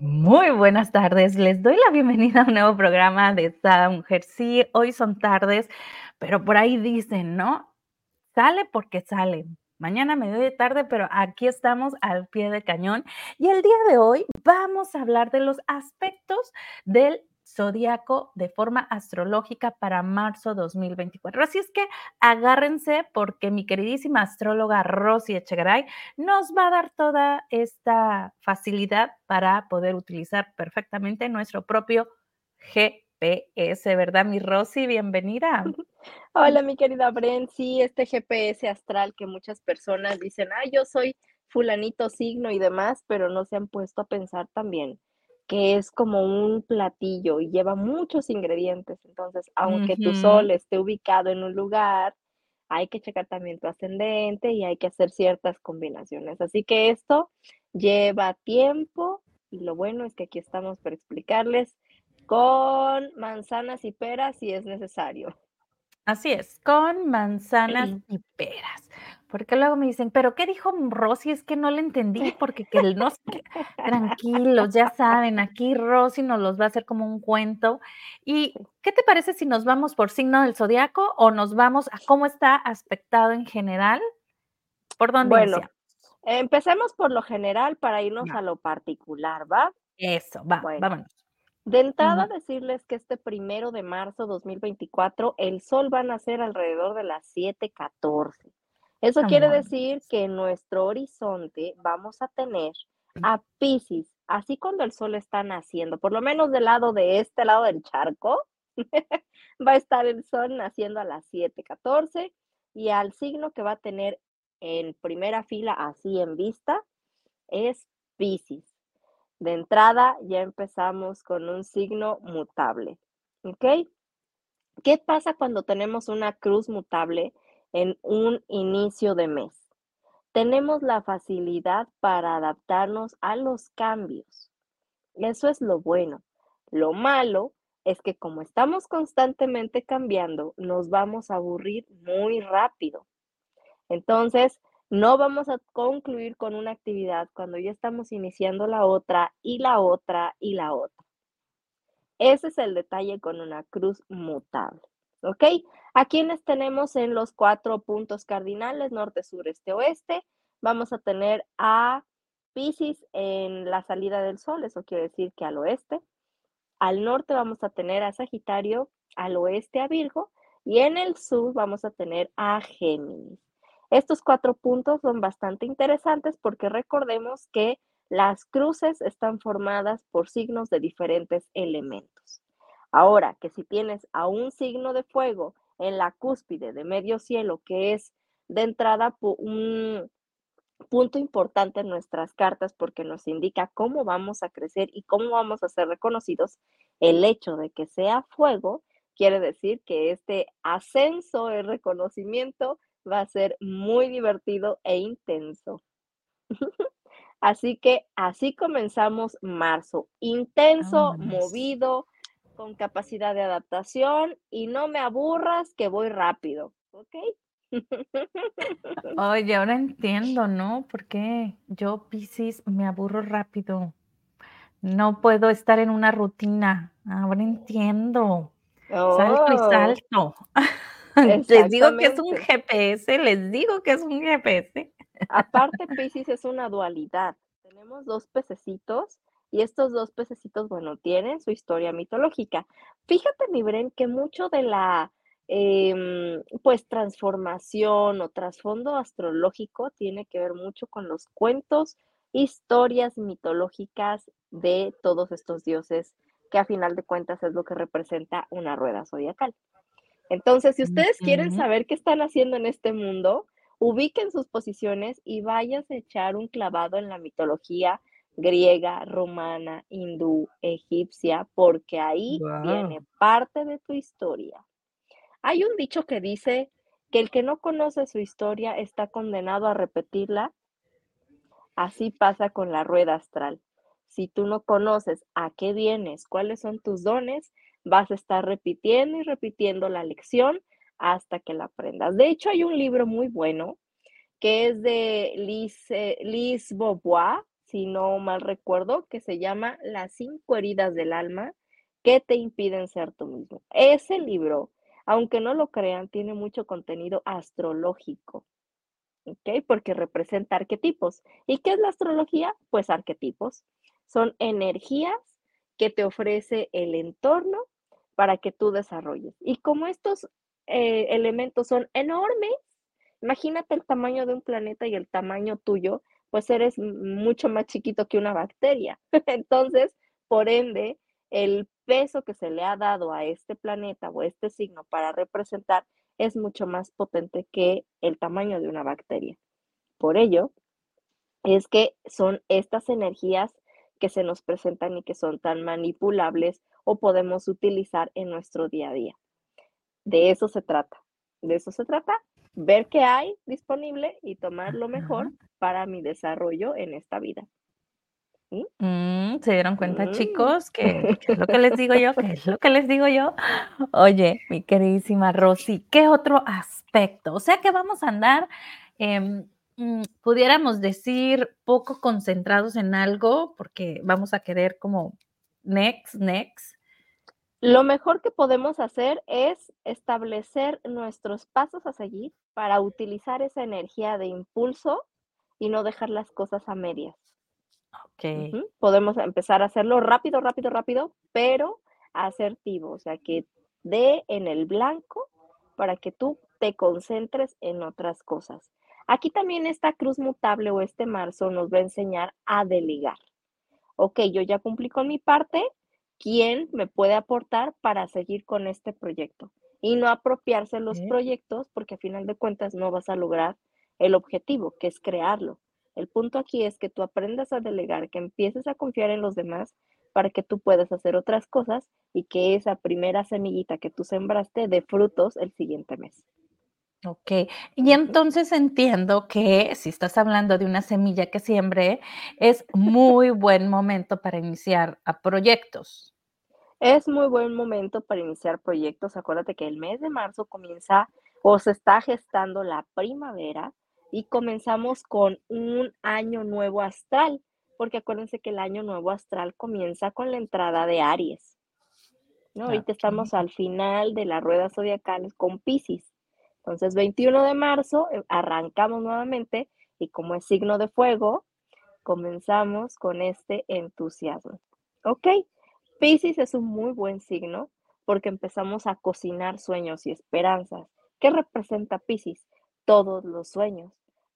Muy buenas tardes, les doy la bienvenida a un nuevo programa de Sada Mujer. Sí, hoy son tardes, pero por ahí dicen, ¿no? Sale porque sale. Mañana me doy de tarde, pero aquí estamos al pie de cañón. Y el día de hoy vamos a hablar de los aspectos del zodiaco de forma astrológica para marzo 2024. Así es que agárrense porque mi queridísima astróloga Rosy Echegaray nos va a dar toda esta facilidad para poder utilizar perfectamente nuestro propio GPS, ¿verdad, mi Rosy? Bienvenida. Hola, mi querida Bren. Sí, este GPS astral que muchas personas dicen, ah, yo soy fulanito signo y demás, pero no se han puesto a pensar también que es como un platillo y lleva muchos ingredientes. Entonces, aunque tu sol esté ubicado en un lugar, hay que checar también tu ascendente y hay que hacer ciertas combinaciones. Así que esto lleva tiempo y lo bueno es que aquí estamos para explicarles con manzanas y peras si es necesario. Así es, con manzanas y peras, porque luego me dicen: "¿Pero qué dijo Rosy? Es que no le entendí, porque que el no sé qué". Tranquilos, ya saben, aquí Rosy nos los va a hacer como un cuento. ¿Y qué te parece si nos vamos por signo del zodiaco o nos vamos a cómo está aspectado en general? ¿Por dónde Bueno, iniciamos? empecemos por lo general para irnos a lo particular, ¿va? eso, va, Bueno, vámonos. de entrada decirles que este primero de marzo 2024 el sol va a nacer alrededor de las siete catorce. Eso quiere Amor. decir que en nuestro horizonte vamos a tener a Piscis, así cuando el sol está naciendo, por lo menos del lado de este lado del charco, va a estar el sol naciendo a las siete catorce y al signo que va a tener en primera fila, así en vista, es Piscis. De entrada, ya empezamos con un signo mutable, ¿ok? ¿Qué pasa cuando tenemos una cruz mutable en un inicio de mes? Tenemos la facilidad para adaptarnos a los cambios. Eso es lo bueno. Lo malo es que como estamos constantemente cambiando, nos vamos a aburrir muy rápido. Entonces, no vamos a concluir con una actividad cuando ya estamos iniciando la otra y la otra y la otra. Ese es el detalle con una cruz mutable, ¿ok? ¿A quiénes tenemos en los cuatro puntos cardinales, norte, sur, este, oeste? Vamos a tener a Piscis en la salida del sol, eso quiere decir que al oeste. Al norte vamos a tener a Sagitario, al oeste a Virgo y en el sur vamos a tener a Géminis. Estos cuatro puntos son bastante interesantes porque recordemos que las cruces están formadas por signos de diferentes elementos. Ahora, que si tienes a un signo de fuego en la cúspide de medio cielo, que es de entrada un punto importante en nuestras cartas porque nos indica cómo vamos a crecer y cómo vamos a ser reconocidos, el hecho de que sea fuego quiere decir que este ascenso, el reconocimiento, va a ser muy divertido e intenso. Así que así comenzamos marzo, intenso, Vámonos. movido, con capacidad de adaptación y no me aburras que voy rápido, ¿ok? Oye, ahora entiendo, ¿no? Por qué yo, Piscis, me aburro rápido. No puedo estar en una rutina. Ahora entiendo. Salto y Oh, salto. Les digo que es un. GPS, les digo que es un GPS. Aparte, Piscis es una dualidad. Tenemos 2 pececitos y estos 2 pececitos, bueno, tienen su historia mitológica. Fíjate, mi Bren, que mucho de la, em, pues, transformación o trasfondo astrológico tiene que ver mucho con los cuentos, historias mitológicas de todos estos dioses, que a final de cuentas es lo que representa una rueda zodiacal. Entonces, si ustedes quieren saber qué están haciendo en este mundo, ubiquen sus posiciones y váyanse a echar un clavado en la mitología griega, romana, hindú, egipcia, porque ahí viene parte de tu historia. Hay un dicho que dice que el que no conoce su historia está condenado a repetirla Así pasa con la rueda astral. Si tú no conoces a qué vienes, cuáles son tus dones, vas a estar repitiendo y repitiendo la lección hasta que la aprendas. De hecho, hay un libro muy bueno que es de Lise Lise Bourbeau, si no mal recuerdo, que se llama Las cinco heridas del alma que te impiden ser tú mismo. Ese libro, aunque no lo crean, tiene mucho contenido astrológico. ¿Ok? Porque representa arquetipos. ¿Y qué es la astrología? Pues arquetipos. Son energías que te ofrece el entorno para que tú desarrolles. Y como estos eh, elementos son enormes, imagínate el tamaño de un planeta y el tamaño tuyo, pues eres mucho más chiquito que una bacteria. Entonces, por ende, el peso que se le ha dado a este planeta o este signo para representar es mucho más potente que el tamaño de una bacteria. Por ello, es que son estas energías que se nos presentan y que son tan manipulables o podemos utilizar en nuestro día a día. De eso se trata. De eso se trata, ver qué hay disponible y tomar lo mejor para mi desarrollo en esta vida. Mm, ¿se dieron cuenta, Mm. chicos? Que, es lo que les digo yo, que es lo que les digo yo. Oye, mi queridísima Rosy, ¿qué otro aspecto? O sea que vamos a andar, em, mm, pudiéramos decir, poco concentrados en algo, porque vamos a querer como next, next. Lo mejor que podemos hacer es establecer nuestros pasos a seguir para utilizar esa energía de impulso y no dejar las cosas a medias. Ok. Ujú. Podemos empezar a hacerlo rápido, rápido, rápido, pero asertivo, o sea, que dé en el blanco para que tú te concentres en otras cosas. Aquí también esta cruz mutable o este marzo nos va a enseñar a delegar. Ok, yo ya cumplí con mi parte, ¿quién me puede aportar para seguir con este proyecto? Y no apropiarse los proyectos porque a final de cuentas no vas a lograr el objetivo, que es crearlo. El punto aquí es que tú aprendas a delegar, que empieces a confiar en los demás para que tú puedas hacer otras cosas y que esa primera semillita que tú sembraste dé frutos el siguiente mes. Ok, y entonces entiendo que si estás hablando de una semilla que siembre, es muy buen momento para iniciar a proyectos. Es muy buen momento para iniciar proyectos. Acuérdate que el mes de marzo comienza o se está gestando la primavera y comenzamos con un año nuevo astral, porque acuérdense que el año nuevo astral comienza con la entrada de Aries. ¿no? Ahorita estamos al final de la rueda zodiacal con Piscis. Entonces, 21 de marzo eh, arrancamos nuevamente y como es signo de fuego, comenzamos con este entusiasmo. ¿Ok? Piscis es un muy buen signo porque empezamos a cocinar sueños y esperanzas. ¿Qué representa Piscis? Todos los sueños,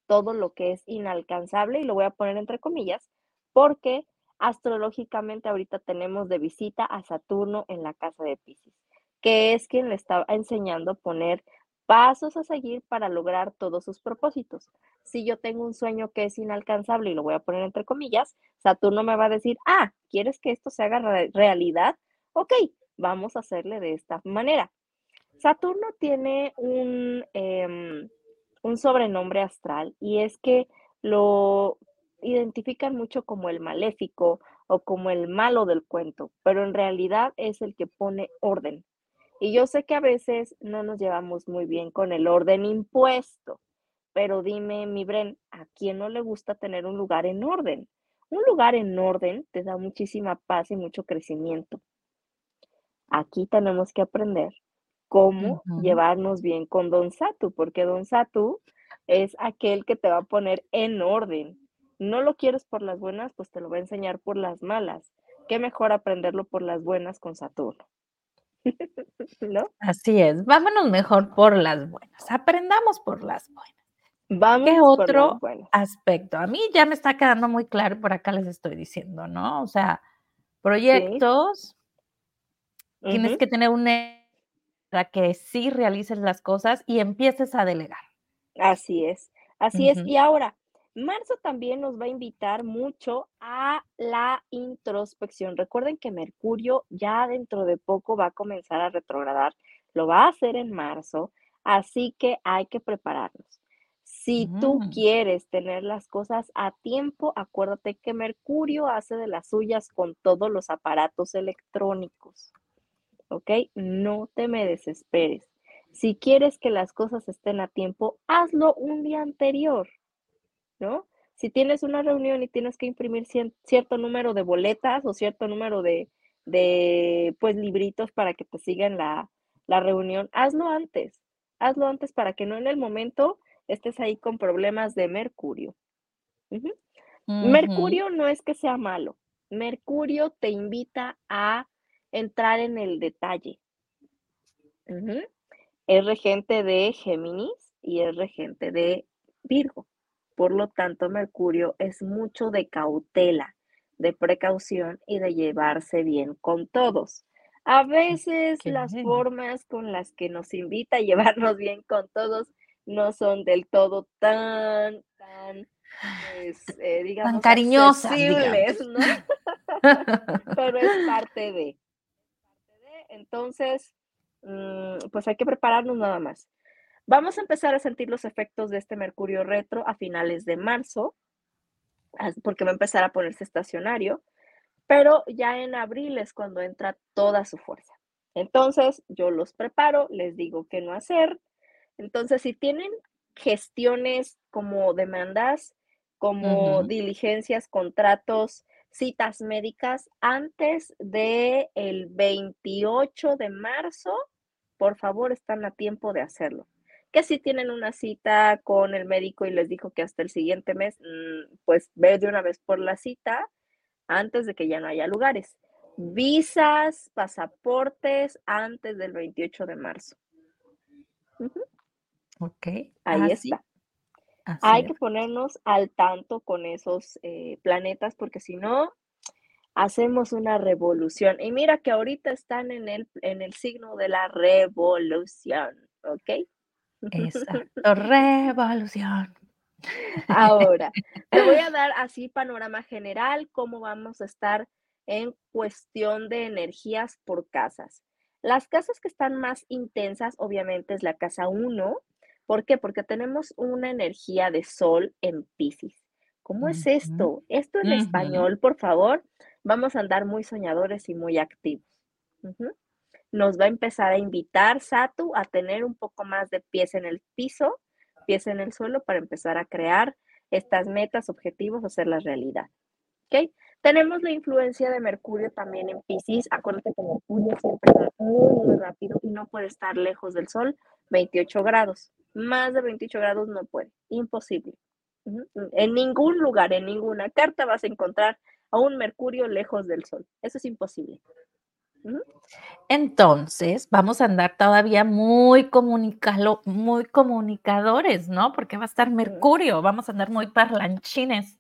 todo lo que es inalcanzable, y lo voy a poner entre comillas, porque astrológicamente ahorita tenemos de visita a Saturno en la casa de Piscis, que es quien le está enseñando a poner pasos a seguir para lograr todos sus propósitos. Si yo tengo un sueño que es inalcanzable y lo voy a poner entre comillas, Saturno me va a decir, ah, ¿quieres que esto se haga re- realidad? Ok, vamos a hacerle de esta manera. Saturno tiene un, em, un sobrenombre astral y es que lo identifican mucho como el maléfico o como el malo del cuento, pero en realidad es el que pone orden. Y yo sé que a veces no nos llevamos muy bien con el orden impuesto, pero dime, mi Bren, ¿a quién no le gusta tener un lugar en orden? Un lugar en orden te da muchísima paz y mucho crecimiento. Aquí tenemos que aprender cómo llevarnos bien con Don Satu, porque Don Satu es aquel que te va a poner en orden. No lo quieres por las buenas, pues te lo va a enseñar por las malas. Qué mejor aprenderlo por las buenas con Saturno. ¿No? Así es, vámonos mejor por las buenas, aprendamos por las buenas. ¿Qué por las otro aspecto? A mí ya me está quedando muy claro, por acá les estoy diciendo, ¿no? O sea, Sí. proyectos, tienes que tener una para que sí realices las cosas y empieces a delegar. Así es, así es. Y ahora, marzo también nos va a invitar mucho a la introspección. Recuerden que Mercurio ya dentro de poco va a comenzar a retrogradar, lo va a hacer en marzo, así que hay que prepararnos. Si tú Mm. quieres tener las cosas a tiempo, acuérdate que Mercurio hace de las suyas con todos los aparatos electrónicos. ¿ok? No te me desesperes. Si quieres que las cosas estén a tiempo, hazlo un día anterior, ¿no? Si tienes una reunión y tienes que imprimir cierto número de boletas o cierto número de, de pues libritos para que te sigan la, la reunión, hazlo antes, hazlo antes para que no en el momento estés ahí con problemas de mercurio. Mercurio no es que sea malo, Mercurio te invita a entrar en el detalle. Es regente de Géminis y es regente de Virgo. Por lo tanto, Mercurio es mucho de cautela, de precaución y de llevarse bien con todos. A veces las formas con las que nos invita a llevarnos bien con todos no son del todo tan, tan, pues, eh, digamos, cariñosas, ¿no? Pero es parte de. Entonces, mm, pues hay que prepararnos nada más. Vamos a empezar a sentir los efectos de este Mercurio retro a finales de marzo, porque va a empezar a ponerse estacionario, pero ya en abril es cuando entra toda su fuerza. Entonces, yo los preparo, les digo qué no hacer. Entonces, si tienen gestiones como demandas, como diligencias, contratos, citas médicas antes del el 28 de marzo, por favor, están a tiempo de hacerlo. Que si tienen una cita con el médico y les dijo que hasta el siguiente mes, mm, pues ve de una vez por la cita antes de que ya no haya lugares. Visas, pasaportes antes del 28 de marzo. Ok. Ahí está. Hay que ponernos al tanto con esos eh, planetas porque si no, hacemos una revolución. Y mira que ahorita están en el, en el signo de la revolución, ¿ok? Exacto, revolución. Ahora, te voy a dar así panorama general, cómo vamos a estar en cuestión de energías por casas. Las casas que están más intensas, obviamente, es la casa 1, ¿Por qué? Porque tenemos una energía de sol en Pisces. ¿Cómo es esto? Esto en español, por favor, vamos a andar muy soñadores y muy activos. Nos va a empezar a invitar Satu a tener un poco más de pies en el piso, pies en el suelo para empezar a crear estas metas, objetivos, hacerlas realidad. Tenemos la influencia de Mercurio también en Pisces. Acuérdate que Mercurio siempre va muy, muy rápido y no puede estar lejos del Sol, 28 grados. Más de 28 grados no puede, imposible. En ningún lugar, en ninguna carta vas a encontrar a un Mercurio lejos del Sol. Eso es imposible. Entonces, vamos a andar todavía muy, comunicalo, muy comunicadores, ¿no? Porque va a estar Mercurio, vamos a andar muy parlanchines.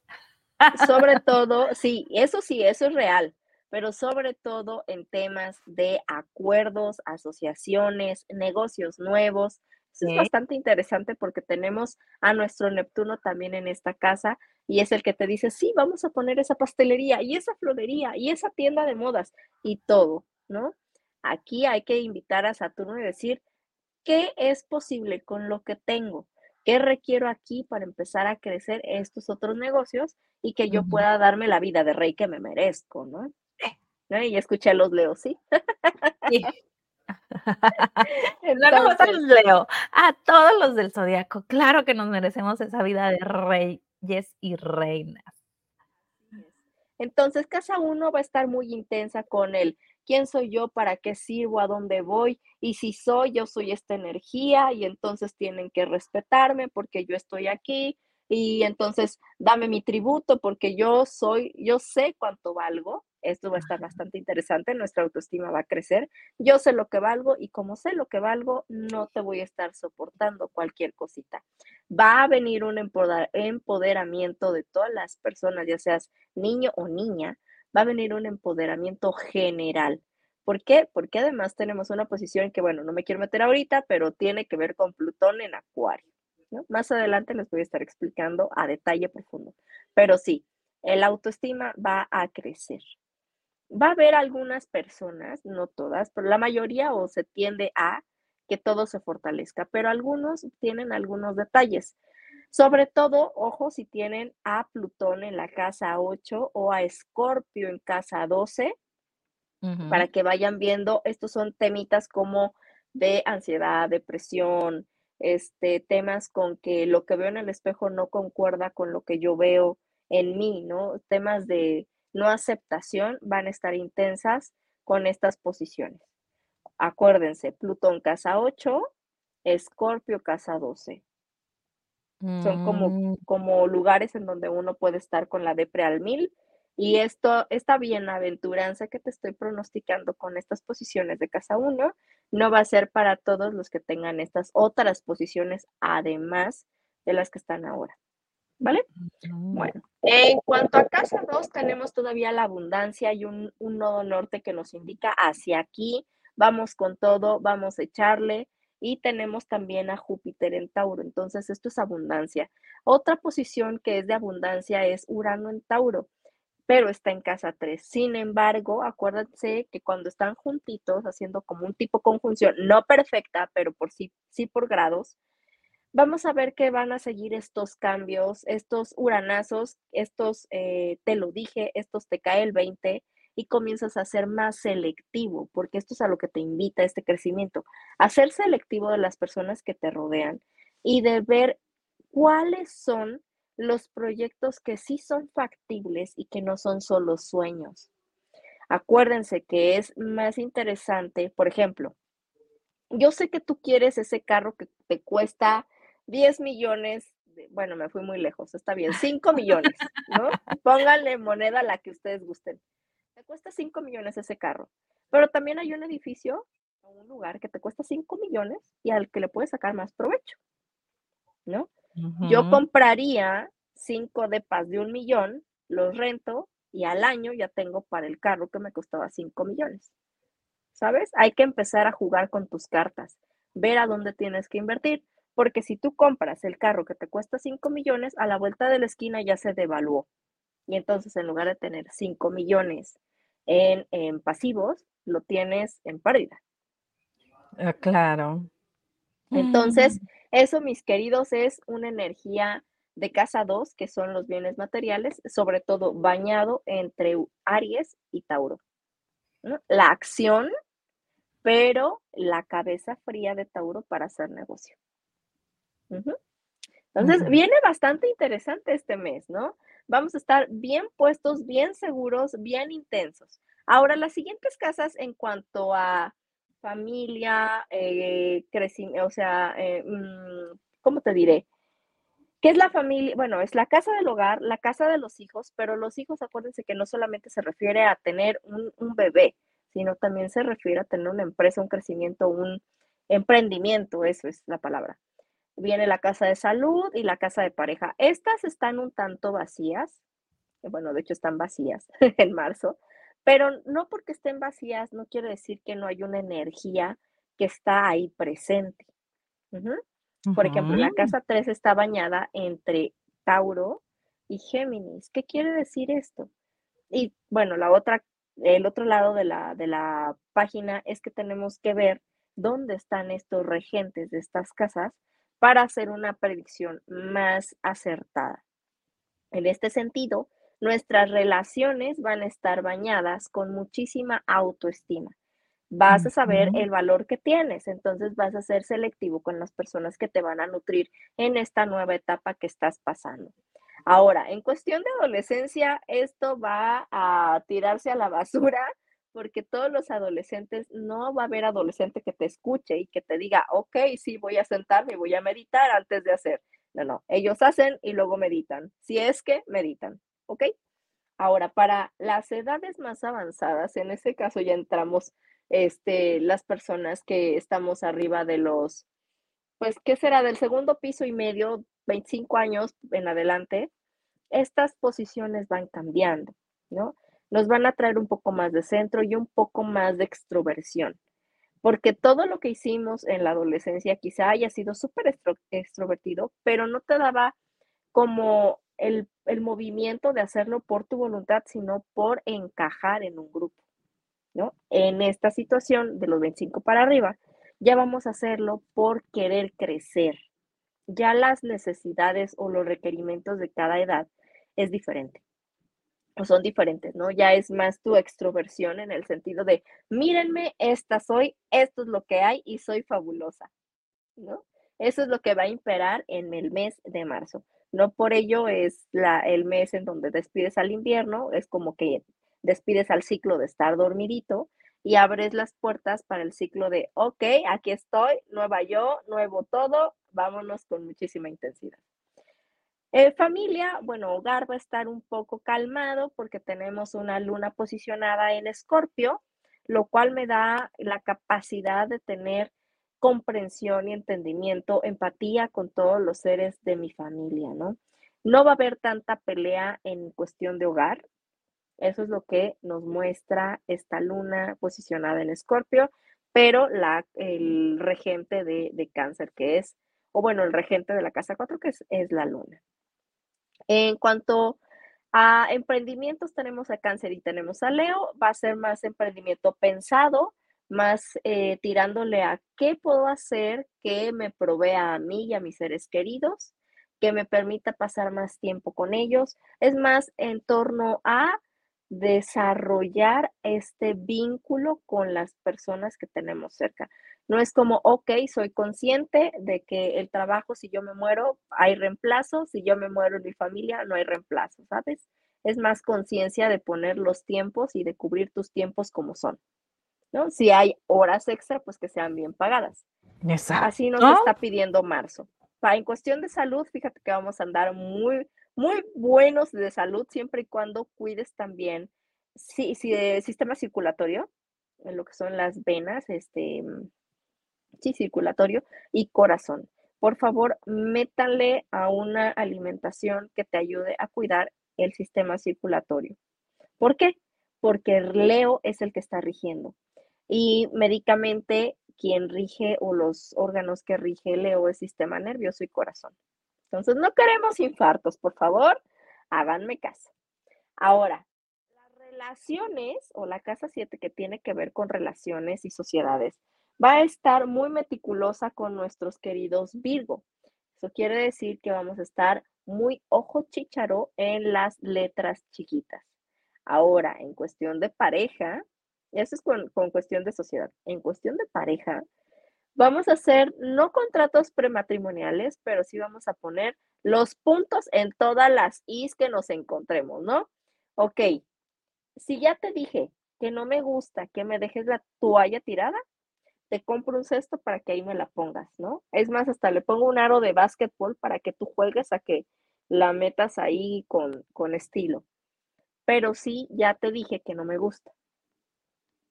Sobre todo, sí, eso sí, eso es real, pero sobre todo en temas de acuerdos, asociaciones, negocios nuevos, es bastante interesante porque tenemos a nuestro Neptuno también en esta casa y es el que te dice, sí, vamos a poner esa pastelería y esa florería y esa tienda de modas y todo, ¿no? Aquí hay que invitar a Saturno y decir, ¿qué es posible con lo que tengo? ¿Qué requiero aquí para empezar a crecer estos otros negocios y que yo pueda darme la vida de rey que me merezco, ¿no? ¿No? Y escuché a los leos, ¿sí? sí. no nomás a los Leo, a todos los del zodiaco. Claro que nos merecemos esa vida de reyes y reinas. Entonces, casa uno va a estar muy intensa con el quién soy yo, para qué sirvo, a dónde voy, y si soy, yo soy esta energía, y entonces tienen que respetarme porque yo estoy aquí, y entonces dame mi tributo porque yo soy, yo sé cuánto valgo, esto va a estar bastante interesante, nuestra autoestima va a crecer. Yo sé lo que valgo y como sé lo que valgo, no te voy a estar soportando cualquier cosita. Va a venir un empoderamiento de todas las personas, ya seas niño o niña, va a venir un empoderamiento general. ¿Por qué? Porque además tenemos una posición que, bueno, no me quiero meter ahorita, pero tiene que ver con Plutón en Acuario. Más adelante les voy a estar explicando a detalle profundo. Pero sí, el autoestima va a crecer va a haber algunas personas, no todas, pero la mayoría o se tiende a que todo se fortalezca, pero algunos tienen algunos detalles. Sobre todo, ojo si tienen a Plutón en la casa 8 o a Escorpio en casa 12, para que vayan viendo, estos son temitas como de ansiedad, depresión, este, temas con que lo que veo en el espejo no concuerda con lo que yo veo en mí, ¿no? Temas de no aceptación van a estar intensas con estas posiciones. Acuérdense, Plutón casa 8, Escorpio casa 12. Son como, mm. como lugares en donde uno puede estar con la depre al mil. Y esto, esta bienaventuranza que te estoy pronosticando con estas posiciones de casa 1 no va a ser para todos los que tengan estas otras posiciones, además de las que están ahora. ¿Vale? Bueno, en cuanto a casa 2, tenemos todavía la abundancia y un, un nodo norte que nos indica hacia aquí, vamos con todo, vamos a echarle. Y tenemos también a Júpiter en Tauro, entonces esto es abundancia. Otra posición que es de abundancia es Urano en Tauro pero está en casa 3. Sin embargo, acuérdense que cuando están juntitos, haciendo como un tipo conjunción, no perfecta, pero por sí, sí por grados, vamos a ver que van a seguir estos cambios, estos uranazos, estos eh, te lo dije, estos te cae el 20 y comienzas a ser más selectivo, porque esto es a lo que te invita este crecimiento, a ser selectivo de las personas que te rodean y de ver cuáles son los proyectos que sí son factibles y que no son solo sueños. Acuérdense que es más interesante, por ejemplo, yo sé que tú quieres ese carro que te cuesta 10 millones, bueno, me fui muy lejos, está bien, 5 millones, ¿no? Pónganle moneda a la que ustedes gusten. Te cuesta 5 millones ese carro, pero también hay un edificio o un lugar que te cuesta 5 millones y al que le puedes sacar más provecho, ¿no? Yo compraría cinco depas de un millón, los rento y al año ya tengo para el carro que me costaba 5 millones. ¿Sabes? Hay que empezar a jugar con tus cartas, ver a dónde tienes que invertir, porque si tú compras el carro que te cuesta 5 millones, a la vuelta de la esquina ya se devaluó. Y entonces en lugar de tener 5 millones en, en pasivos, lo tienes en pérdida. Ah, claro. Entonces, mm. eso, mis queridos, es una energía de casa 2, que son los bienes materiales, sobre todo bañado entre Aries y Tauro. La acción, pero la cabeza fría de Tauro para hacer negocio. Entonces, viene bastante interesante este mes, ¿no? Vamos a estar bien puestos, bien seguros, bien intensos. Ahora, las siguientes casas en cuanto a familia, eh, crecimiento, o sea, eh, mm, ¿cómo te diré? ¿Qué es la familia? Bueno, es la casa del hogar, la casa de los hijos, pero los hijos, acuérdense que no solamente se refiere a tener un, un bebé, sino también se refiere a tener una empresa, un crecimiento, un emprendimiento, eso es la palabra. Viene la casa de salud y la casa de pareja. Estas están un tanto vacías, bueno, de hecho están vacías en marzo, pero no porque estén vacías no quiere decir que no hay una energía que está ahí presente. Por ejemplo, la casa 3 está bañada entre Tauro y Géminis. ¿Qué quiere decir esto? Y bueno, la otra, el otro lado de la, de la página es que tenemos que ver dónde están estos regentes de estas casas para hacer una predicción más acertada. En este sentido, nuestras relaciones van a estar bañadas con muchísima autoestima. Vas a saber el valor que tienes, entonces vas a ser selectivo con las personas que te van a nutrir en esta nueva etapa que estás pasando. Ahora, en cuestión de adolescencia, esto va a tirarse a la basura porque todos los adolescentes, no va a haber adolescente que te escuche y que te diga, ok, sí, voy a sentarme y voy a meditar antes de hacer. No, no, ellos hacen y luego meditan, si es que meditan. ¿ok? Ahora, para las edades más avanzadas, en este caso ya entramos este, las personas que estamos arriba de los, pues, ¿qué será? Del segundo piso y medio, 25 años en adelante, estas posiciones van cambiando, ¿no? Nos van a traer un poco más de centro y un poco más de extroversión, porque todo lo que hicimos en la adolescencia quizá haya sido súper extrovertido, pero no te daba como el, movimiento de hacerlo por tu voluntad, sino por encajar en un grupo, ¿no? En esta situación de los 25 para arriba, ya vamos a hacerlo por querer crecer. Ya las necesidades o los requerimientos de cada edad es diferente o son diferentes, ¿no? Ya es más tu extroversión en el sentido de, mírenme, esta soy, esto es lo que hay y soy fabulosa, ¿no? Eso es lo que va a imperar en el mes de marzo. No por ello es la, el mes en donde despides al invierno, es como que despides al ciclo de estar dormidito y abres las puertas para el ciclo de, ok, aquí estoy, nueva yo, nuevo todo, vámonos con muchísima intensidad. Eh, familia, bueno, hogar va a estar un poco calmado porque tenemos una luna posicionada en Escorpio, lo cual me da la capacidad de tener comprensión y entendimiento, empatía con todos los seres de mi familia, ¿no? No va a haber tanta pelea en cuestión de hogar. Eso es lo que nos muestra esta luna posicionada en Escorpio, pero la, el regente de, cáncer, que es, o bueno, el regente de la casa 4, que es, es la luna. En cuanto a emprendimientos, tenemos a cáncer y tenemos a Leo. Va a ser más emprendimiento pensado, más eh, tirándole a qué puedo hacer que me provea a mí y a mis seres queridos, que me permita pasar más tiempo con ellos. Es más en torno a desarrollar este vínculo con las personas que tenemos cerca. No es como, ok, soy consciente de que el trabajo, si yo me muero, hay reemplazo, si yo me muero en mi familia, no hay reemplazo, ¿sabes? Es más conciencia de poner los tiempos y de cubrir tus tiempos como son. Si hay horas extra, pues que sean bien pagadas. Así nos está pidiendo marzo. en cuestión de salud, fíjate que vamos a andar muy, muy buenos de salud siempre y cuando cuides también sí, sí, el sistema circulatorio, en lo que son las venas, este, sí, circulatorio y corazón. Por favor, métanle a una alimentación que te ayude a cuidar el sistema circulatorio. ¿Por qué? Porque Leo es el que está rigiendo. Y médicamente, quien rige o los órganos que rige Leo es sistema nervioso y corazón. Entonces, no queremos infartos, por favor, háganme caso. Ahora, las relaciones o la casa 7 que tiene que ver con relaciones y sociedades va a estar muy meticulosa con nuestros queridos Virgo. Eso quiere decir que vamos a estar muy ojo chicharo en las letras chiquitas. Ahora, en cuestión de pareja, eso es con, cuestión de sociedad. En cuestión de pareja, vamos a hacer no contratos prematrimoniales, pero sí vamos a poner los puntos en todas las is que nos encontremos, ¿no? Ok, si ya te dije que no me gusta que me dejes la toalla tirada, compro un cesto para que ahí me la pongas, ¿no? Es más, hasta le pongo un aro de básquetbol para que tú juegues a que la metas ahí con, con estilo. Pero sí, ya te dije que no me gusta.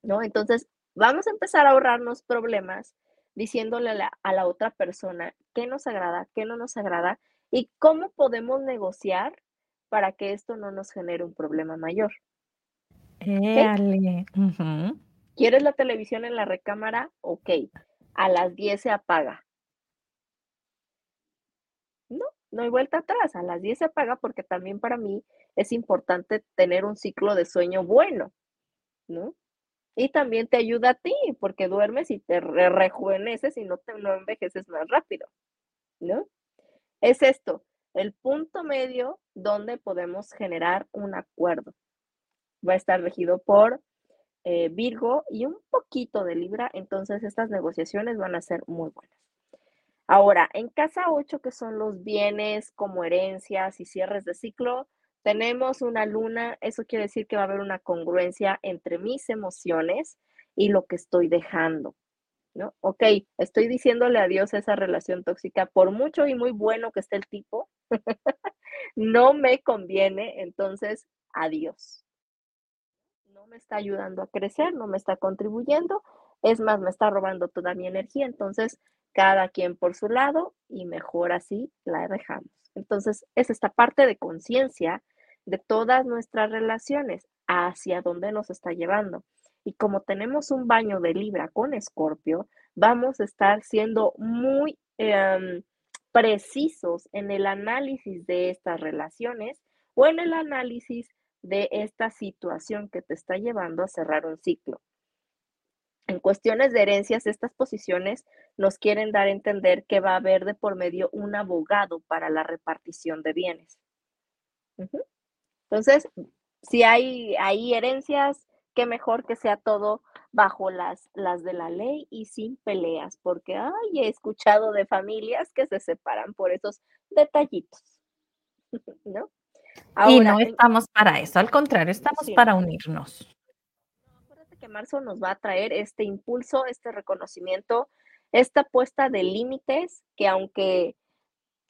¿no? Entonces, vamos a empezar a ahorrarnos problemas diciéndole a la, otra persona qué nos agrada, qué no nos agrada y cómo podemos negociar para que esto no nos genere un problema mayor. ¿Quieres la televisión en la recámara? Ok, a las 10 se apaga. No, no hay vuelta atrás, a las 10 se apaga porque también para mí es importante tener un ciclo de sueño bueno, ¿no? Y también te ayuda a ti, porque duermes y te rejuveneces y no te no envejeces más rápido, ¿no? Es esto, el punto medio donde podemos generar un acuerdo. Va a estar regido por eh, Virgo y un poquito de Libra, entonces estas negociaciones van a ser muy buenas. Ahora, en casa 8, que son los bienes como herencias y cierres de ciclo, tenemos una luna, eso quiere decir que va a haber una congruencia entre mis emociones y lo que estoy dejando, ¿no? Ok, estoy diciéndole adiós a esa relación tóxica, por mucho y muy bueno que esté el tipo, no me conviene, entonces, adiós. Me está ayudando a crecer, no me está contribuyendo, es más, me está robando toda mi energía, entonces, cada quien por su lado y mejor así la dejamos. Entonces, es esta parte de conciencia de todas nuestras relaciones, hacia dónde nos está llevando. Y como tenemos un baño de Libra con Escorpio, vamos a estar siendo muy em, precisos en el análisis de estas relaciones o en el análisis de esta situación que te está llevando a cerrar un ciclo. En cuestiones de herencias, estas posiciones nos quieren dar a entender que va a haber de por medio un abogado para la repartición de bienes. Entonces, si hay, hay herencias, qué mejor que sea todo bajo las, las de la ley y sin peleas, porque ay, he escuchado de familias que se separan por esos detallitos, ¿no? Y no estamos para eso, al contrario, estamos para unirnos. Acuérdate que marzo nos va a traer este impulso, este reconocimiento, esta puesta de límites, que aunque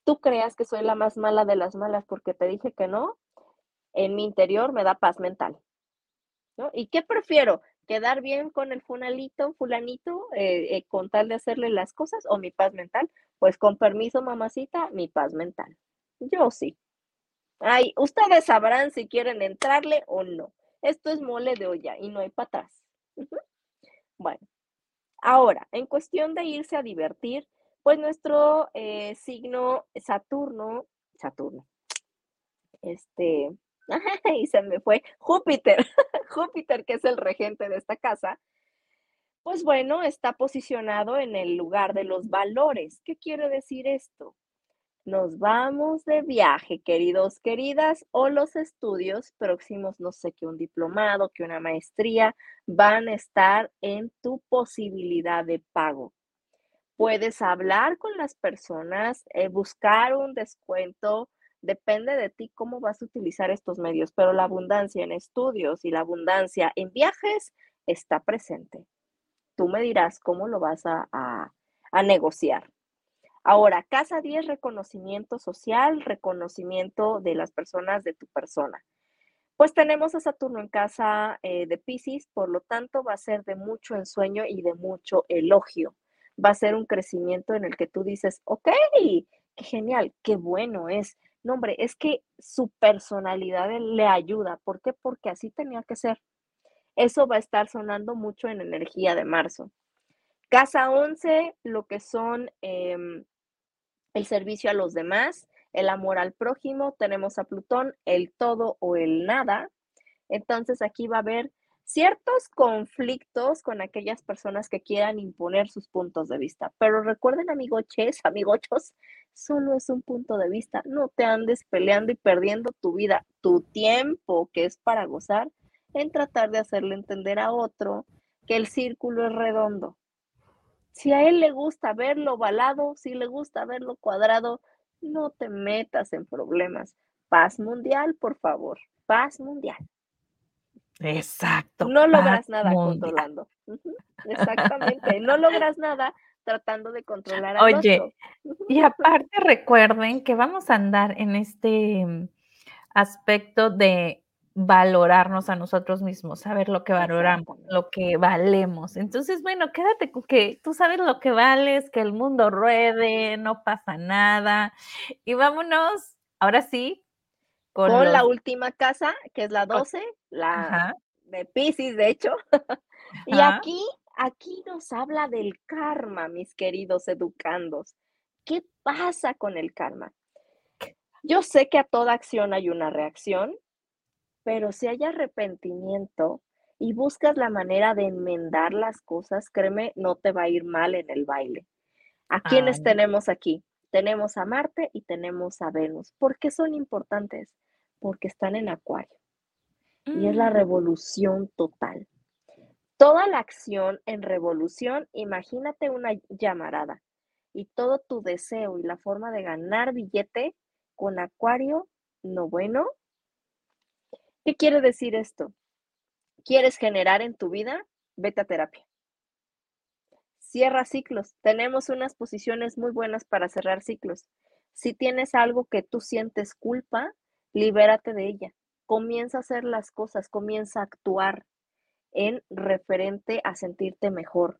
tú creas que soy la más mala de las malas porque te dije que no, en mi interior me da paz mental. ¿no? ¿Y qué prefiero? ¿Quedar bien con el funalito, fulanito, eh, eh, con tal de hacerle las cosas o mi paz mental? Pues con permiso, mamacita, mi paz mental. Yo sí. Ay, ustedes sabrán si quieren entrarle o no. Esto es mole de olla y no hay para atrás. Bueno, ahora, en cuestión de irse a divertir, pues nuestro eh, signo Saturno, Saturno, este, y se me fue Júpiter, Júpiter, que es el regente de esta casa, pues bueno, está posicionado en el lugar de los valores. ¿Qué quiere decir esto? Nos vamos de viaje, queridos, queridas, o los estudios próximos, no sé, que un diplomado, que una maestría, van a estar en tu posibilidad de pago. Puedes hablar con las personas, eh, buscar un descuento, depende de ti cómo vas a utilizar estos medios, pero la abundancia en estudios y la abundancia en viajes está presente. Tú me dirás cómo lo vas a, a negociar. Ahora, casa 10, reconocimiento social, reconocimiento de las personas de tu persona. Pues tenemos a Saturno en casa eh, de Pisces, por lo tanto va a ser de mucho ensueño y de mucho elogio. Va a ser un crecimiento en el que tú dices, ok, qué genial, qué bueno es. No, hombre, es que su personalidad le ayuda. ¿Por qué? Porque así tenía que ser. Eso va a estar sonando mucho en energía de marzo. Casa 11, lo que son em, el servicio a los demás, el amor al prójimo, tenemos a Plutón, el todo o el nada. Entonces aquí va a haber ciertos conflictos con aquellas personas que quieran imponer sus puntos de vista. Pero recuerden, amigoches, amigochos, solo es un punto de vista. No te andes peleando y perdiendo tu vida, tu tiempo que es para gozar, en tratar de hacerle entender a otro que el círculo es redondo. Si a él le gusta verlo ovalado, si le gusta verlo cuadrado, no te metas en problemas. Paz mundial, por favor. Paz mundial. Exacto. No logras nada controlando. Exactamente. No logras nada tratando de controlar a Oye, y aparte recuerden que vamos a andar en este mm, aspecto de valorarnos a nosotros mismos, saber lo que valoramos, lo que valemos. Entonces, bueno, quédate con que tú sabes lo que vales, que el mundo ruede, no pasa nada. Y vámonos, ahora sí, con, la última casa, que es la 12, la de Pisces, de hecho. y aquí, aquí nos habla del karma, mis queridos educandos. ¿Qué pasa con el karma? Yo sé que a toda acción hay una reacción, pero si hay arrepentimiento y buscas la manera de enmendar las cosas, créeme, no te va a ir mal en el baile. ¿A quiénes tenemos aquí? Tenemos a Marte y tenemos a Venus. ¿Por qué son importantes? Porque están en Acuario. Y es la mm. revolución total. Toda la acción en revolución, imagínate una llamarada y todo tu deseo y la forma de ganar billete con Acuario, no bueno, ¿Qué quiere decir esto? ¿Quieres generar en tu vida? Vete a terapia. Cierra ciclos. Tenemos unas posiciones muy buenas para cerrar ciclos. Si tienes algo que tú sientes culpa, libérate de ella. Comienza a hacer las cosas, comienza a actuar en referente a sentirte mejor.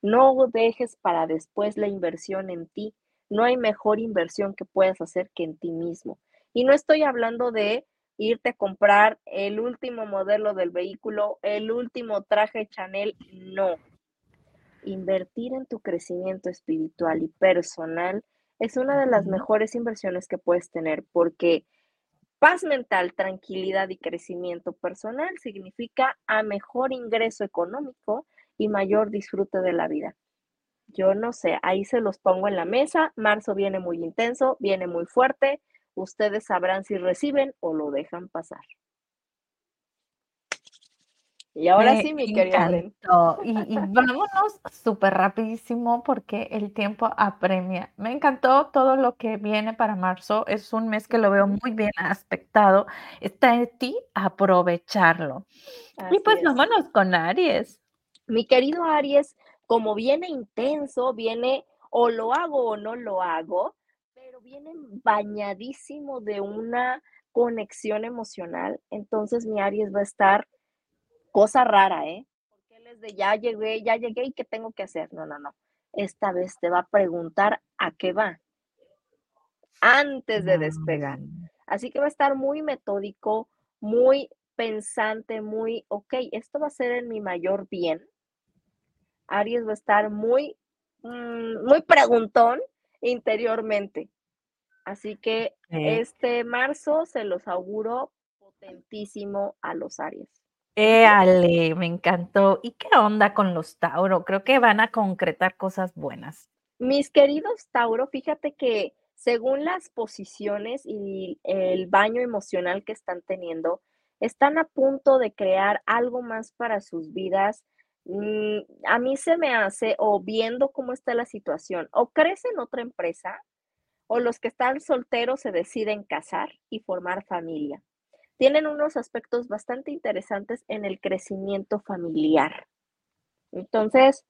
No dejes para después la inversión en ti. No hay mejor inversión que puedas hacer que en ti mismo. Y no estoy hablando de irte a comprar el último modelo del vehículo, el último traje Chanel, no. Invertir en tu crecimiento espiritual y personal es una de las mejores inversiones que puedes tener porque paz mental, tranquilidad y crecimiento personal significa a mejor ingreso económico y mayor disfrute de la vida. Yo no sé, ahí se los pongo en la mesa. Marzo viene muy intenso, viene muy fuerte Ustedes sabrán si reciben o lo dejan pasar. Y ahora sí, mi querida. Y, y vámonos súper rapidísimo porque el tiempo apremia. Me encantó todo lo que viene para marzo. Es un mes que lo veo muy bien aspectado. Está en ti aprovecharlo. y pues vámonos con Aries. Mi querido Aries, como viene intenso, viene o lo hago o no lo hago, pero viene bañadísimo de una conexión emocional. Entonces mi Aries va a estar cosa rara, ¿eh? Porque él es de ya llegué, ya llegué y qué tengo que hacer. No, no, no. Esta vez te va a preguntar a qué va antes de despegar. Mm. Así que va a estar muy metódico, muy pensante, muy, ok, esto va a ser en mi mayor bien. Aries va a estar muy, mm, muy preguntón interiormente. Así que este marzo se los auguro potentísimo a los Aries. Éale, me encantó. ¿Y qué onda con los Tauro? Creo que van a concretar cosas buenas. Mis queridos Tauro, fíjate que según las posiciones y el baño emocional que están teniendo, están a punto de crear algo más para sus vidas. Mm, a mí se me hace, o viendo cómo está la situación, o crecen otra empresa, o los que están solteros se deciden casar y formar familia tienen unos aspectos bastante interesantes en el crecimiento familiar. Entonces,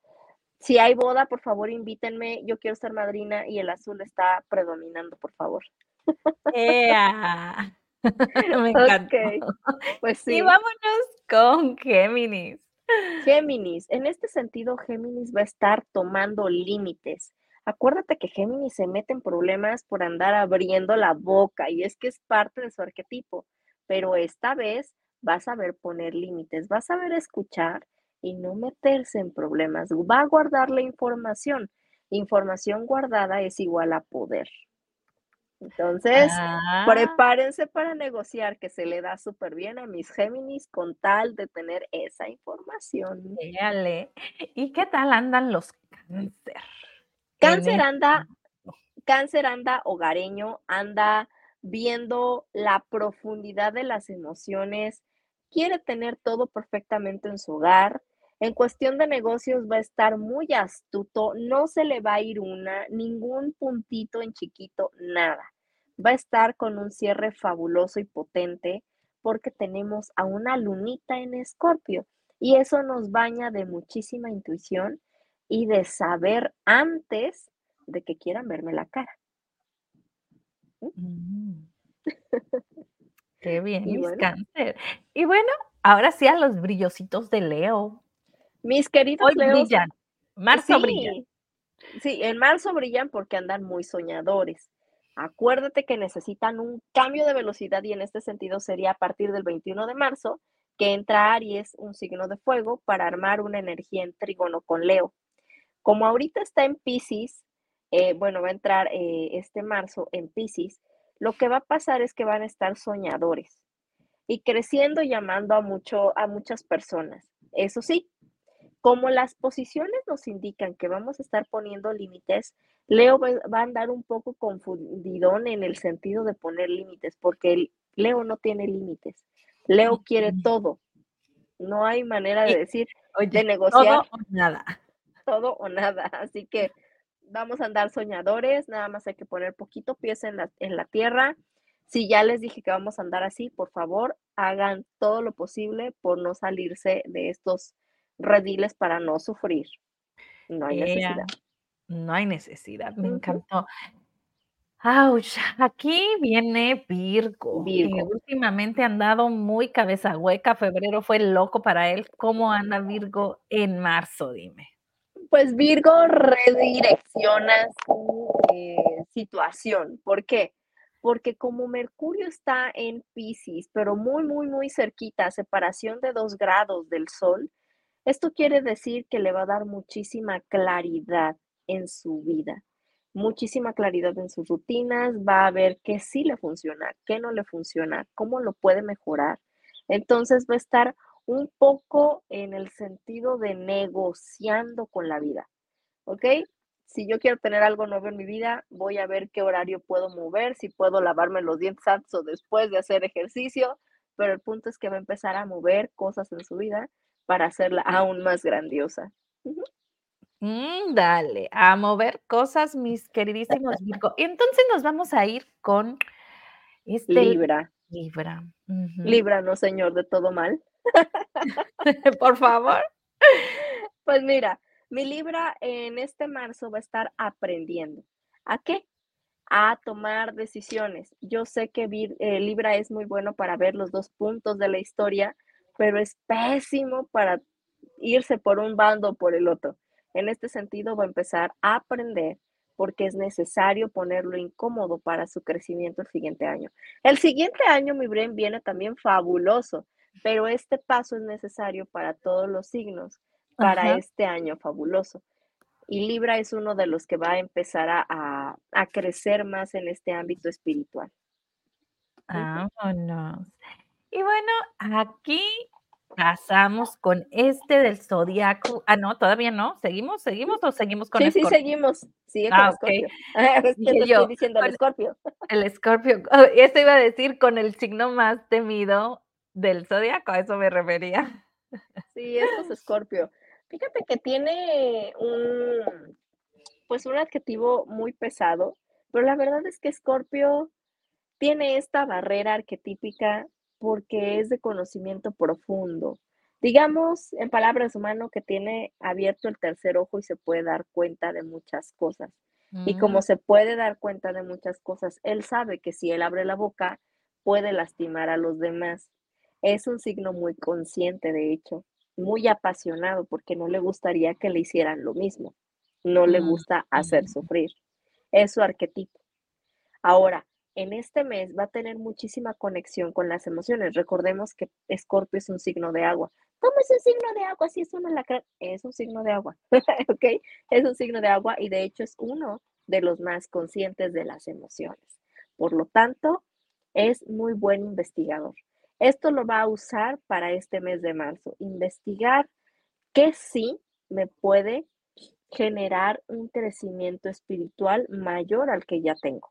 si hay boda, por favor, invítenme. Yo quiero ser madrina y el azul está predominando, por favor. Me encanta. Pues sí. Y vámonos con Géminis. Géminis. En este sentido, Géminis va a estar tomando límites. Acuérdate que Géminis se mete en problemas por andar abriendo la boca y es que es parte de su arquetipo pero esta vez va a saber poner límites, va a saber escuchar y no meterse en problemas, va a guardar la información. Información guardada es igual a poder. Entonces, ah. prepárense para negociar, que se le da súper bien a mis Géminis con tal de tener esa información. ¿Y qué tal andan los cáncer? Cáncer anda, anda hogareño, anda viendo la profundidad de las emociones, quiere tener todo perfectamente en su hogar. En cuestión de negocios va a estar muy astuto, no se le va a ir una, ningún puntito en chiquito, nada. Va a estar con un cierre fabuloso y potente porque tenemos a una lunita en escorpio y eso nos baña de muchísima intuición y de saber antes de que quieran verme la cara. Mm. Qué bien, mis cáncer. Y bueno, ahora sí a los brillositos de Leo. Mis queridos Hoy brillan. Marzo sí, brillan. Sí, en marzo brillan porque andan muy soñadores. Acuérdate que necesitan un cambio de velocidad y en este sentido sería a partir del 21 de marzo que entra Aries, un signo de fuego, para armar una energía en trígono con Leo. Como ahorita está en Pisces, eh, bueno, va a entrar eh, este marzo en Pisces, lo que va a pasar es que van a estar soñadores y creciendo llamando a, mucho, a muchas personas. Eso sí, como las posiciones nos indican que vamos a estar poniendo límites, Leo va a andar un poco confundidón en el sentido de poner límites, porque Leo no tiene límites. Leo quiere todo. No hay manera de decir, de negociar. Todo o nada. Todo o nada. Así que vamos a andar soñadores, nada más hay que poner poquito pies en la, en la tierra. Si ya les dije que vamos a andar así, por favor, hagan todo lo posible por no salirse de estos rediles para no sufrir. No hay necesidad. No hay necesidad, me encantó. Ouch, aquí viene Virgo, Virgo. últimamente ha andado muy cabeza hueca, febrero fue loco para él. ¿Cómo anda Virgo en marzo? Dime pues Virgo redirecciona su eh, situación. ¿Por qué? Porque como Mercurio está en Pisces, pero muy, muy, muy cerquita, separación de dos grados del Sol, esto quiere decir que le va a dar muchísima claridad en su vida, muchísima claridad en sus rutinas, va a ver qué sí le funciona, qué no le funciona, cómo lo puede mejorar. Entonces va a estar un poco en el sentido de negociando con la vida, ¿ok? Si yo quiero tener algo nuevo en mi vida, voy a ver qué horario puedo mover, si puedo lavarme los dientes antes o después de hacer ejercicio, pero el punto es que va a empezar a mover cosas en su vida para hacerla aún más grandiosa. Mm, dale, a mover cosas, mis queridísimos Virgo. Y entonces nos vamos a ir con este Libra. Libra. Ujú. Líbranos, Señor, de todo mal. Por favor. Pues mira, mi Libra en este marzo va a estar aprendiendo. ¿A qué? A tomar decisiones. Yo sé que eh, Libra es muy bueno para ver los dos puntos de la historia, pero es pésimo para irse por un bando o por el otro. En este sentido, va a empezar a aprender porque es necesario ponerlo incómodo para su crecimiento el siguiente año. El siguiente año, mi Bren, viene también fabuloso, pero este paso es necesario para todos los signos para Ajá. este año fabuloso. Y Libra es uno de los que va a empezar a, a- a crecer más en este ámbito espiritual. Ujú. Vámonos. Y bueno, aquí pasamos con este del zodiaco. Ah, no, todavía no. ¿Seguimos? ¿Seguimos o seguimos con Sí, sí, seguimos. Sigue Ah, con ok. Escorpio. Es que Dije te yo, estoy diciendo el con Escorpio. el Escorpio. Oh, eso iba a decir con el signo más temido del zodiaco, a eso me refería. Sí, esto es Escorpio. Fíjate que tiene un, pues un adjetivo muy pesado, pero la verdad es que Escorpio tiene esta barrera arquetípica porque es de conocimiento profundo. Digamos, en palabras humanas, que tiene abierto el tercer ojo y se puede dar cuenta de muchas cosas. Y Mm, como se puede dar cuenta de muchas cosas, él sabe que si él abre la boca, puede lastimar a los demás. Es un signo muy consciente, de hecho, muy apasionado, porque no le gustaría que le hicieran lo mismo. No le mm, gusta hacer sufrir. Es su arquetipo. Ahora, en este mes va a tener muchísima conexión con las emociones. Recordemos que Escorpio es un signo de agua. ¿Cómo es un signo de agua? Si es un alacrán, es un signo de agua, ¿ok? Es un signo de agua y de hecho es uno de los más conscientes de las emociones. Por lo tanto, es muy buen investigador. Esto lo va a usar para este mes de marzo. Investigar qué sí me puede generar un crecimiento espiritual mayor al que ya tengo.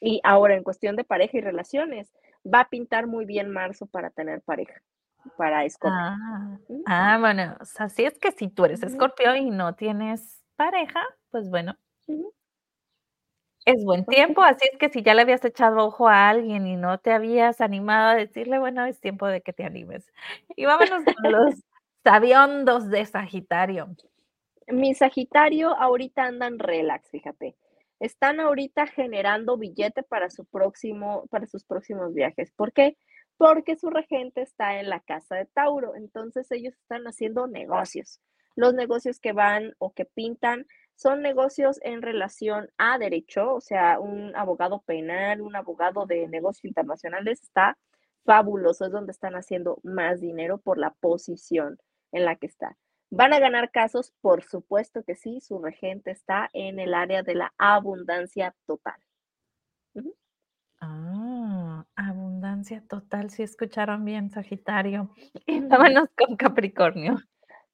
Y ahora en cuestión de pareja y relaciones, va a pintar muy bien marzo para tener pareja, para Escorpio. Ah, ah, bueno, o sea, si es que si tú eres Escorpio y no tienes pareja, pues bueno. Es buen tiempo. Así es que si ya le habías echado ojo a alguien y no te habías animado a decirle, bueno, es tiempo de que te animes. Y vámonos con los sabiondos de Sagitario. Mi Sagitario ahorita andan relax, fíjate. Están ahorita generando billete para su próximo, para sus próximos viajes. ¿Por qué? Porque su regente está en la casa de Tauro. Entonces ellos están haciendo negocios. Los negocios que van o que pintan son negocios en relación a derecho, o sea, un abogado penal, un abogado de negocios internacionales está fabuloso, es donde están haciendo más dinero por la posición en la que está. ¿Van a ganar casos? Por supuesto que sí, su regente está en el área de la abundancia total. Ah, abundancia total, si escucharon bien, Sagitario. Vámonos con Capricornio.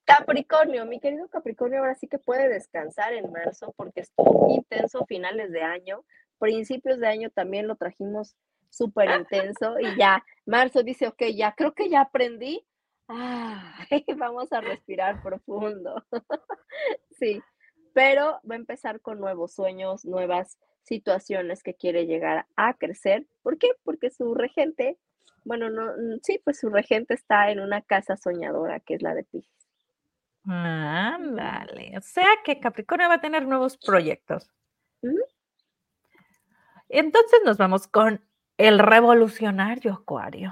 Capricornio, mi querido Capricornio, ahora sí que puede descansar en marzo porque estuvo intenso finales de año, principios de año también lo trajimos súper intenso y ya, marzo dice, ok, ya creo que ya aprendí, vamos a respirar profundo. Sí, pero va a empezar con nuevos sueños, nuevas situaciones que quiere llegar a crecer. ¿Por qué? Porque su regente, bueno, no, mm, sí, pues su regente está en una casa soñadora, que es la de Piscis. Ujú. Ándale, o sea que Capricornio va a tener nuevos proyectos. Entonces nos vamos con el revolucionario Acuario.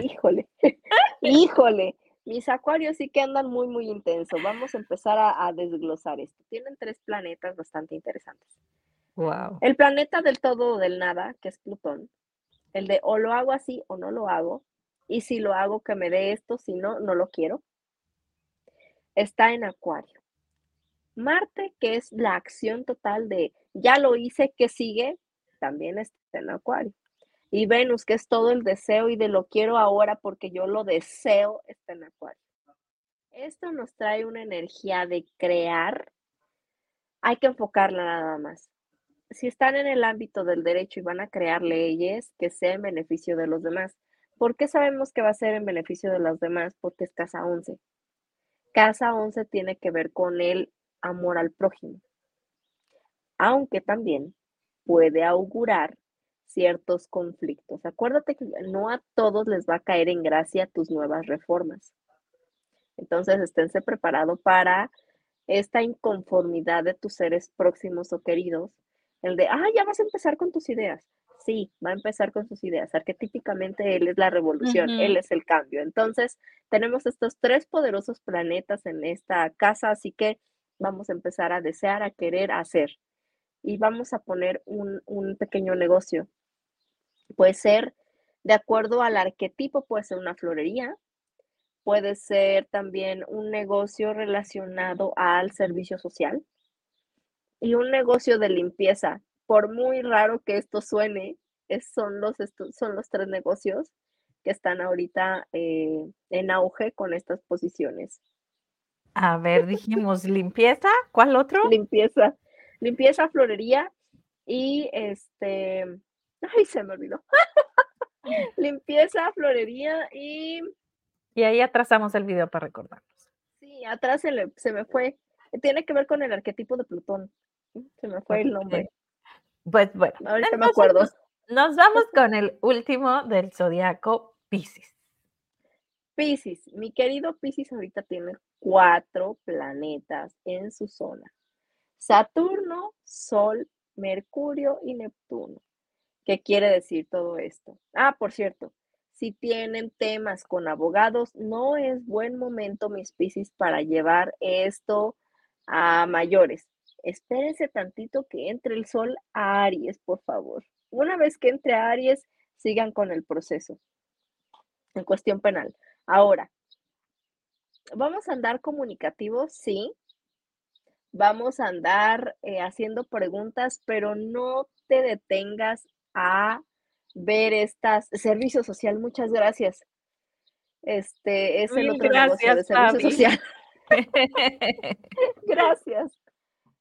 Híjole, híjole, mis acuarios sí que andan muy, muy intenso. Vamos a empezar a, a desglosar esto. Tienen tres planetas bastante interesantes. Wow. El planeta del todo o del nada, que es Plutón. El de o lo hago así o no lo hago. Y si lo hago, que me dé esto, si no, no lo quiero. Está en Acuario. Marte, que es la acción total de ya lo hice, ¿qué sigue? También está en Acuario. Y Venus, que es todo el deseo y de lo quiero ahora porque yo lo deseo, está en Acuario. Esto nos trae una energía de crear. Hay que enfocarla nada más. Si están en el ámbito del derecho y van a crear leyes que sean en beneficio de los demás, ¿Por qué sabemos que va a ser en beneficio de los demás? Porque es casa 11. Casa 11 tiene que ver con el amor al prójimo, aunque también puede augurar ciertos conflictos. Acuérdate que no a todos les va a caer en gracia tus nuevas reformas. Entonces, esténse preparados para esta inconformidad de tus seres próximos o queridos, el de, ah, ya vas a empezar con tus ideas. Sí, va a empezar con sus ideas. Arquetípicamente él es la revolución, él es el cambio. Entonces, tenemos estos tres poderosos planetas en esta casa, así que vamos a empezar a desear, a querer, a hacer. Y vamos a poner un, un pequeño negocio. Puede ser, de acuerdo al arquetipo, puede ser una florería, puede ser también un negocio relacionado al servicio social y un negocio de limpieza. Por muy raro que esto suene, son, los, son los tres negocios que están ahorita eh, en auge con estas posiciones. A ver, dijimos limpieza, ¿cuál otro? Limpieza, limpieza, florería y este, ay, se me olvidó. limpieza, florería y y ahí atrasamos el video para recordarnos. Sí, atrás se, me fue. Tiene que ver con el arquetipo de Plutón. Se me fue el nombre. Pues bueno. Ahorita me acuerdo. Nos, vamos con el último del zodiaco Pisces. Pisces, mi querido Pisces ahorita tiene cuatro planetas en su zona. Saturno, Sol, Mercurio y Neptuno. ¿Qué quiere decir todo esto? Ah, por cierto, si tienen temas con abogados, no es buen momento, mis Piscis, para llevar esto a mayores. Espérense tantito que entre el sol a Aries, por favor. Una vez que entre a Aries, sigan con el proceso en cuestión penal. Ahora, ¿vamos a andar comunicativos? Sí. Vamos a andar eh, haciendo preguntas, pero no te detengas a ver estas servicio social. Muchas gracias. Este es el otro negocio de servicio social. gracias.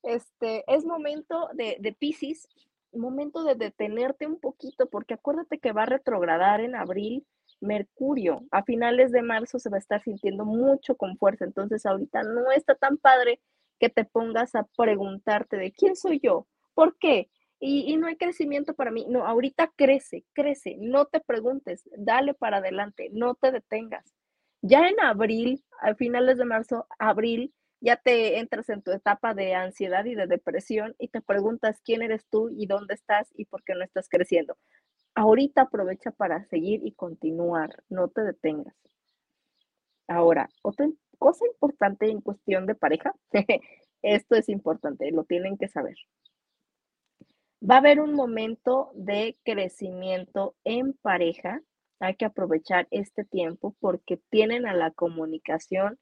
Este es momento de, de Pisces, momento de detenerte un poquito, porque acuérdate que va a retrogradar en abril Mercurio. A finales de marzo se va a estar sintiendo mucho con fuerza. Entonces, ahorita no está tan padre que te pongas a preguntarte de quién soy yo, por qué, y, no hay crecimiento para mí. No, ahorita crece, crece, no te preguntes, dale para adelante, no te detengas. Ya en abril, a finales de marzo, abril, ya te entras en tu etapa de ansiedad y de depresión y te preguntas quién eres tú y dónde estás y por qué no estás creciendo. Ahorita aprovecha para seguir y continuar, no te detengas. Ahora, otra cosa importante en cuestión de pareja, esto es importante, lo tienen que saber va a haber un momento de crecimiento en pareja. Hay que aprovechar este tiempo porque tienen a la comunicación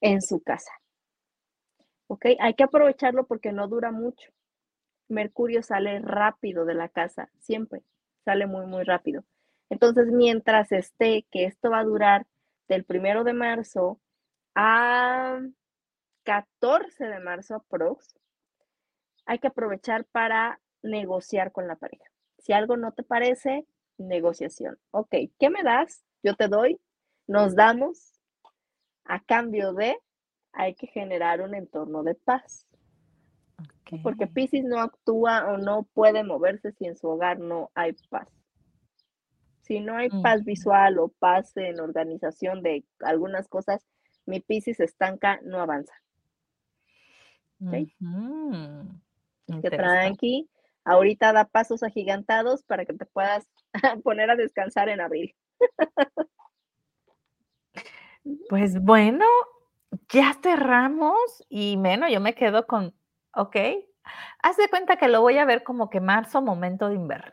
en su casa. ¿Ok? Hay que aprovecharlo porque no dura mucho. Mercurio sale rápido de la casa, siempre sale muy, muy rápido. Entonces, mientras esté, que esto va a durar del primero de marzo a 14 de marzo aprox, hay que aprovechar para negociar con la pareja. Si algo no te parece, negociación. Ok, ¿qué me das? Yo te doy, nos damos, a cambio de, hay que generar un entorno de paz. Porque Pisces no actúa o no puede moverse si en su hogar no hay paz. Si no hay paz visual o paz en organización de algunas cosas, mi Pisces estanca, no avanza. Que tranqui, ahorita da pasos agigantados para que te puedas poner a descansar en abril. Pues bueno, ya cerramos y menos, yo me quedo con, ok, haz de cuenta que lo voy a ver como que marzo, momento de invernar.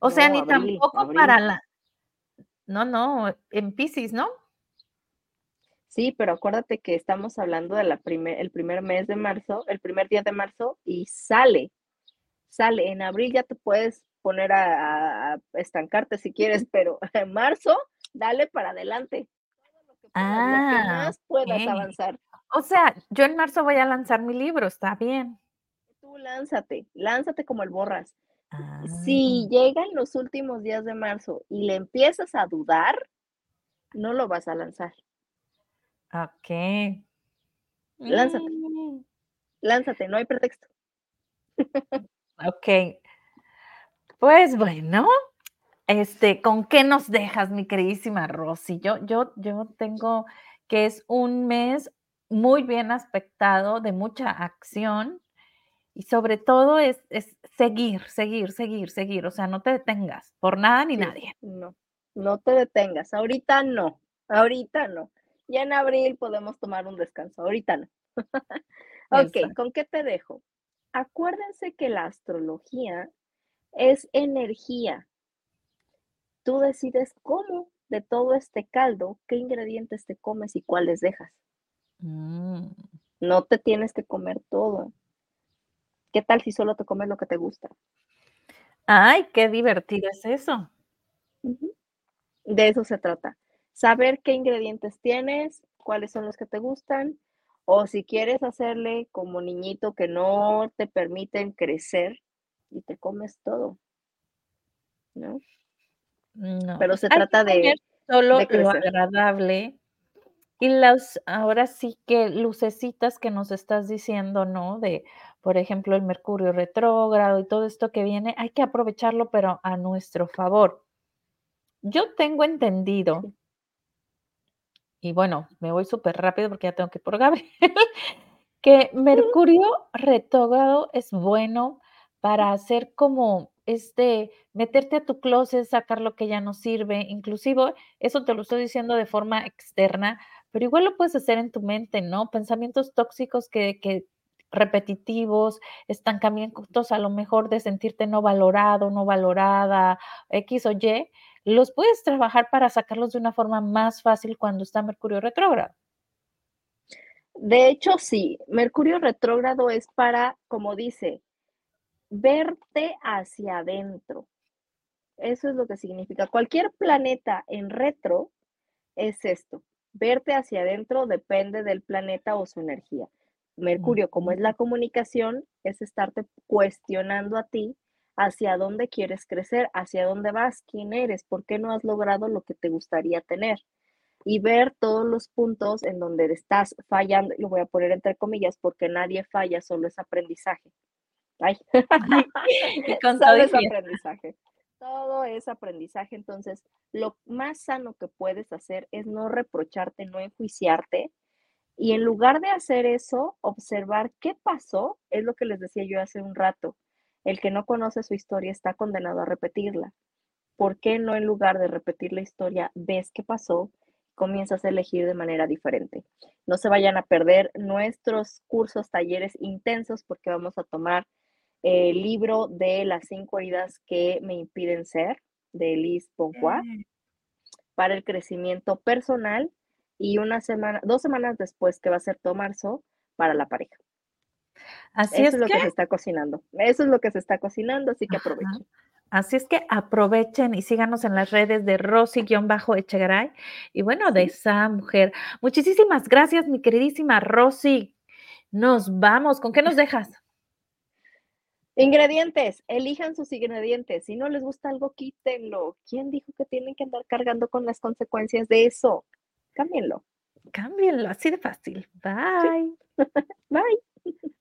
O sea, ni tampoco para la... No, no, en Pisces, ¿no? Sí, pero acuérdate que estamos hablando de la primer, el primer mes de marzo, el primer día de marzo, y sale, sale. En abril ya te puedes poner a, estancarte si quieres, pero en marzo, dale para adelante. Ah, más puedas avanzar. O sea, yo en marzo voy a lanzar mi libro, está bien. Tú lánzate, lánzate como el borras. Si Ah. llegan los últimos días de marzo y le empiezas a dudar, no lo vas a lanzar. Okey. Lánzate. Mm. Lánzate, no hay pretexto. Okey. Pues bueno, este, ¿con qué nos dejas, mi queridísima Rosy? Yo yo yo tengo que es un mes muy bien aspectado, de mucha acción, y sobre todo es es seguir, seguir, seguir, seguir, o sea, no te detengas por nada ni Sí, nadie. no, no te detengas, ahorita no, ahorita no. Ya en abril podemos tomar un descanso, ahorita no. Exacto. ¿con qué te dejo? Acuérdense que la astrología es energía. Tú decides cómo de todo este caldo, qué ingredientes te comes y cuáles dejas. Mm. No te tienes que comer todo. ¿Qué tal si solo te comes lo que te gusta? Ay, qué divertido es eso. De eso se trata. Saber qué ingredientes tienes, cuáles son los que te gustan, o si quieres hacerle como niñito que no te permiten crecer y te comes todo. ¿No? No, Pero pues se hay trata de solo de lo agradable y las ahora sí que lucecitas que nos estás diciendo, ¿no? De, por ejemplo, el mercurio retrógrado y todo esto que viene, hay que aprovecharlo, pero a nuestro favor. Yo tengo entendido y bueno, me voy superrápido porque ya tengo que ir por Gabriel, que Mercurio retrógrado es bueno para hacer como, este, meterte a tu clóset, sacar lo que ya no sirve, inclusive, eso te lo estoy diciendo de forma externa, pero igual lo puedes hacer en tu mente, ¿no? Pensamientos tóxicos que que repetitivos, estancamientos a lo mejor de sentirte no valorado, no valorada, X o Y, los puedes trabajar para sacarlos de una forma más fácil cuando está Mercurio retrógrado. De hecho, sí, Mercurio retrógrado es para, como dice, verte hacia adentro. Eso es lo que significa. Cualquier planeta en retro es esto, verte hacia adentro depende del planeta o su energía. Mercurio, como es la comunicación, es estarte cuestionando a ti hacia dónde quieres crecer, hacia dónde vas, quién eres, por qué no has logrado lo que te gustaría tener. Y ver todos los puntos en donde estás fallando, y lo voy a poner entre comillas, porque nadie falla, solo es aprendizaje. Ay, Ay, y con todo es aprendizaje. Todo es aprendizaje. Entonces, lo más sano que puedes hacer es no reprocharte, no enjuiciarte, y en lugar de hacer eso, observar qué pasó, es lo que les decía yo hace un rato. El que no conoce su historia está condenado a repetirla. ¿Por qué no en lugar de repetir la historia, ves qué pasó, comienzas a elegir de manera diferente? No se vayan a perder nuestros cursos, talleres intensos, porque vamos a tomar el libro de las 5 heridas que me impiden ser, de Elise Boncoit, Mm. para el crecimiento personal, y una semana 2 semanas después, que va a ser todo marzo, para la pareja. Así Eso es es lo que que se está cocinando. Eso es lo que se está cocinando, así que Ajá. aprovechen. Así es que aprovechen y síganos en las redes de Rosy-Echegaray, y bueno, de esa mujer. Muchisísimas gracias, mi queridísima Rosy. Nos vamos, ¿con qué nos dejas? Ingredientes, elijan sus ingredientes. Si no les gusta algo, quítenlo. ¿Quién dijo que tienen que andar cargando con las consecuencias de eso? Cámbienlo. Cámbienlo, así de fácil. Sí. Bye. Bye.